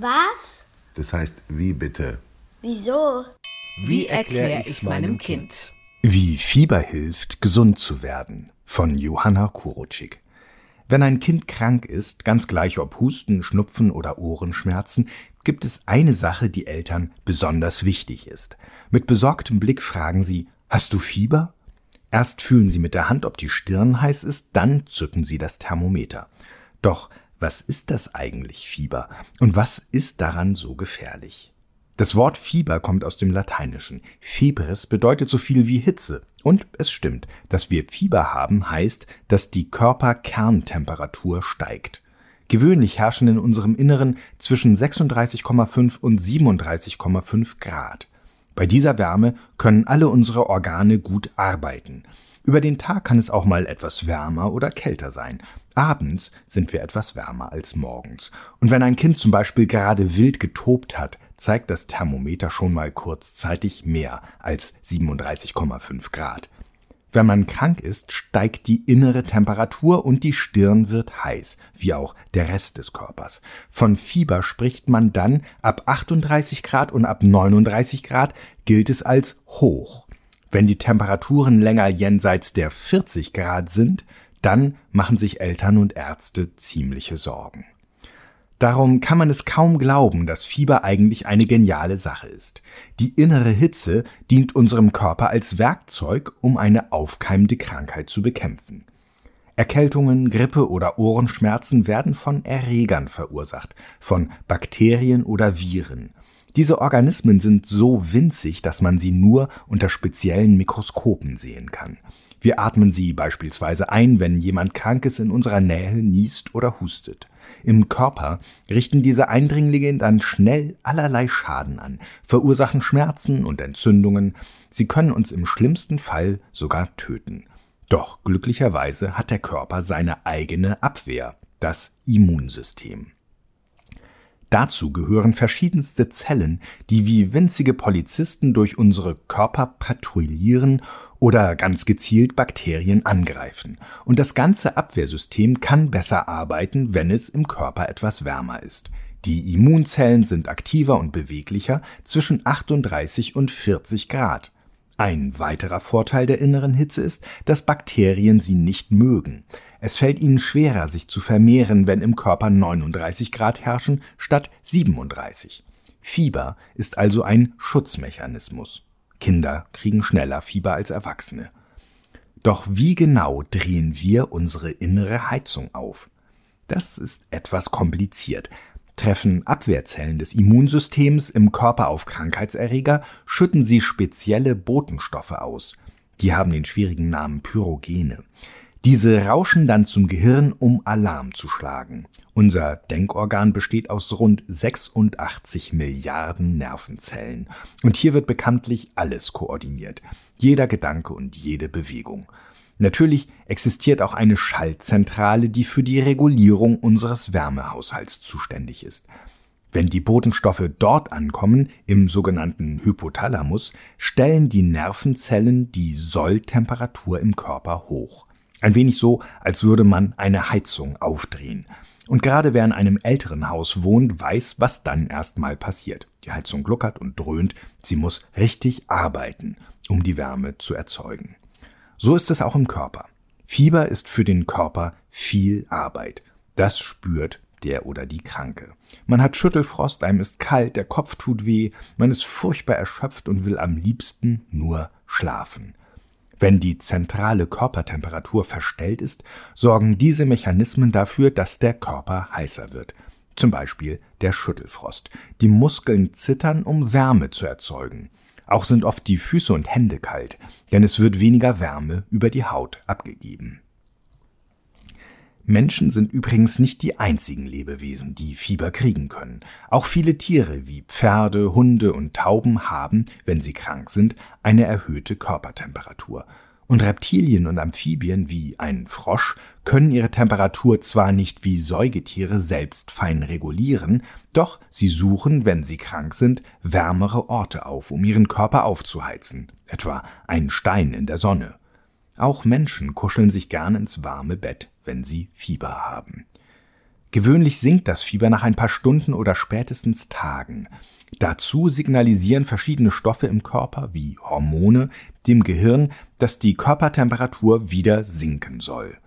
Was? Das heißt, wie bitte? Wieso? Wie erkläre ich meinem Kind? Wie Fieber hilft, gesund zu werden von Johanna Kurutschik. Wenn ein Kind krank ist, ganz gleich ob Husten, Schnupfen oder Ohrenschmerzen, gibt es eine Sache, die Eltern besonders wichtig ist. Mit besorgtem Blick fragen sie, hast du Fieber? Erst fühlen sie mit der Hand, ob die Stirn heiß ist, dann zücken sie das Thermometer. Doch was ist das eigentlich Fieber und was ist daran so gefährlich? Das Wort Fieber kommt aus dem Lateinischen. Febris bedeutet so viel wie Hitze. Und es stimmt, dass wir Fieber haben, heißt, dass die Körperkerntemperatur steigt. Gewöhnlich herrschen in unserem Inneren zwischen 36,5 und 37,5 Grad. Bei dieser Wärme können alle unsere Organe gut arbeiten. Über den Tag kann es auch mal etwas wärmer oder kälter sein. Abends sind wir etwas wärmer als morgens. Und wenn ein Kind zum Beispiel gerade wild getobt hat, zeigt das Thermometer schon mal kurzzeitig mehr als 37,5 Grad. Wenn man krank ist, steigt die innere Temperatur und die Stirn wird heiß, wie auch der Rest des Körpers. Von Fieber spricht man dann ab 38 Grad und ab 39 Grad gilt es als hoch. Wenn die Temperaturen länger jenseits der 40 Grad sind, dann machen sich Eltern und Ärzte ziemliche Sorgen. Darum kann man es kaum glauben, dass Fieber eigentlich eine geniale Sache ist. Die innere Hitze dient unserem Körper als Werkzeug, um eine aufkeimende Krankheit zu bekämpfen. Erkältungen, Grippe oder Ohrenschmerzen werden von Erregern verursacht, von Bakterien oder Viren. Diese Organismen sind so winzig, dass man sie nur unter speziellen Mikroskopen sehen kann. Wir atmen sie beispielsweise ein, wenn jemand Krankes in unserer Nähe niest oder hustet. Im Körper richten diese Eindringlinge dann schnell allerlei Schaden an, verursachen Schmerzen und Entzündungen, sie können uns im schlimmsten Fall sogar töten. Doch glücklicherweise hat der Körper seine eigene Abwehr, das Immunsystem. Dazu gehören verschiedenste Zellen, die wie winzige Polizisten durch unsere Körper patrouillieren oder ganz gezielt Bakterien angreifen. Und das ganze Abwehrsystem kann besser arbeiten, wenn es im Körper etwas wärmer ist. Die Immunzellen sind aktiver und beweglicher zwischen 38 und 40 Grad. Ein weiterer Vorteil der inneren Hitze ist, dass Bakterien sie nicht mögen. Es fällt ihnen schwerer, sich zu vermehren, wenn im Körper 39 Grad herrschen statt 37. Fieber ist also ein Schutzmechanismus. Kinder kriegen schneller Fieber als Erwachsene. Doch wie genau drehen wir unsere innere Heizung auf? Das ist etwas kompliziert. Treffen Abwehrzellen des Immunsystems im Körper auf Krankheitserreger, schütten sie spezielle Botenstoffe aus. Die haben den schwierigen Namen Pyrogene. Diese rauschen dann zum Gehirn, um Alarm zu schlagen. Unser Denkorgan besteht aus rund 86 Milliarden Nervenzellen. Und hier wird bekanntlich alles koordiniert. Jeder Gedanke und jede Bewegung. Natürlich existiert auch eine Schaltzentrale, die für die Regulierung unseres Wärmehaushalts zuständig ist. Wenn die Botenstoffe dort ankommen, im sogenannten Hypothalamus, stellen die Nervenzellen die Solltemperatur im Körper hoch. Ein wenig so, als würde man eine Heizung aufdrehen. Und gerade wer in einem älteren Haus wohnt, weiß, was dann erstmal passiert. Die Heizung gluckert und dröhnt, sie muss richtig arbeiten, um die Wärme zu erzeugen. So ist es auch im Körper. Fieber ist für den Körper viel Arbeit. Das spürt der oder die Kranke. Man hat Schüttelfrost, einem ist kalt, der Kopf tut weh, man ist furchtbar erschöpft und will am liebsten nur schlafen. Wenn die zentrale Körpertemperatur verstellt ist, sorgen diese Mechanismen dafür, dass der Körper heißer wird. Zum Beispiel der Schüttelfrost. Die Muskeln zittern, um Wärme zu erzeugen. Auch sind oft die Füße und Hände kalt, denn es wird weniger Wärme über die Haut abgegeben. Menschen sind übrigens nicht die einzigen Lebewesen, die Fieber kriegen können. Auch viele Tiere wie Pferde, Hunde und Tauben haben, wenn sie krank sind, eine erhöhte Körpertemperatur. Und Reptilien und Amphibien wie ein Frosch können ihre Temperatur zwar nicht wie Säugetiere selbst fein regulieren, doch sie suchen, wenn sie krank sind, wärmere Orte auf, um ihren Körper aufzuheizen, etwa einen Stein in der Sonne. Auch Menschen kuscheln sich gern ins warme Bett, wenn sie Fieber haben. Gewöhnlich sinkt das Fieber nach ein paar Stunden oder spätestens Tagen. Dazu signalisieren verschiedene Stoffe im Körper wie Hormone dem Gehirn, dass die Körpertemperatur wieder sinken soll.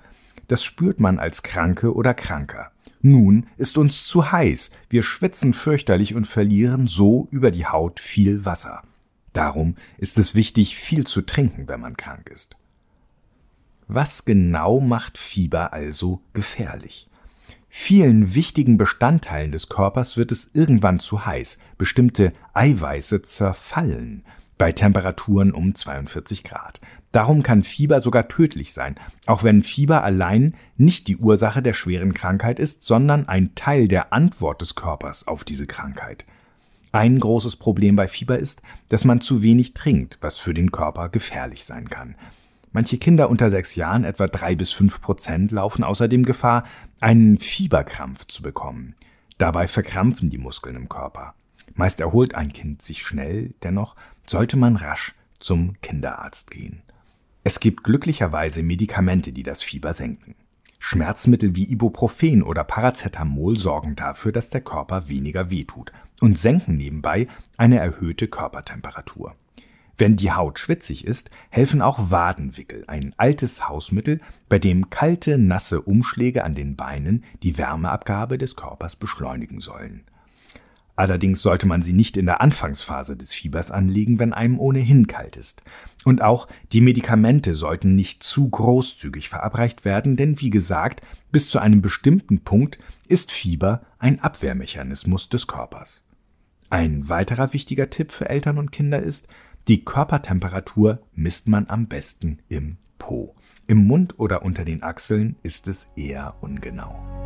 Das spürt man als Kranke oder Kranker. Nun ist uns zu heiß, wir schwitzen fürchterlich und verlieren so über die Haut viel Wasser. Darum ist es wichtig, viel zu trinken, wenn man krank ist. Was genau macht Fieber also gefährlich? Vielen wichtigen Bestandteilen des Körpers wird es irgendwann zu heiß. Bestimmte Eiweiße zerfallen bei Temperaturen um 42 Grad. Darum kann Fieber sogar tödlich sein, auch wenn Fieber allein nicht die Ursache der schweren Krankheit ist, sondern ein Teil der Antwort des Körpers auf diese Krankheit. Ein großes Problem bei Fieber ist, dass man zu wenig trinkt, was für den Körper gefährlich sein kann. Manche Kinder unter sechs Jahren, etwa drei bis fünf Prozent, laufen außerdem Gefahr, einen Fieberkrampf zu bekommen. Dabei verkrampfen die Muskeln im Körper. Meist erholt ein Kind sich schnell, dennoch sollte man rasch zum Kinderarzt gehen. Es gibt glücklicherweise Medikamente, die das Fieber senken. Schmerzmittel wie Ibuprofen oder Paracetamol sorgen dafür, dass der Körper weniger wehtut und senken nebenbei eine erhöhte Körpertemperatur. Wenn die Haut schwitzig ist, helfen auch Wadenwickel, ein altes Hausmittel, bei dem kalte, nasse Umschläge an den Beinen die Wärmeabgabe des Körpers beschleunigen sollen. Allerdings sollte man sie nicht in der Anfangsphase des Fiebers anlegen, wenn einem ohnehin kalt ist. Und auch die Medikamente sollten nicht zu großzügig verabreicht werden, denn wie gesagt, bis zu einem bestimmten Punkt ist Fieber ein Abwehrmechanismus des Körpers. Ein weiterer wichtiger Tipp für Eltern und Kinder ist, die Körpertemperatur misst man am besten im Po. Im Mund oder unter den Achseln ist es eher ungenau.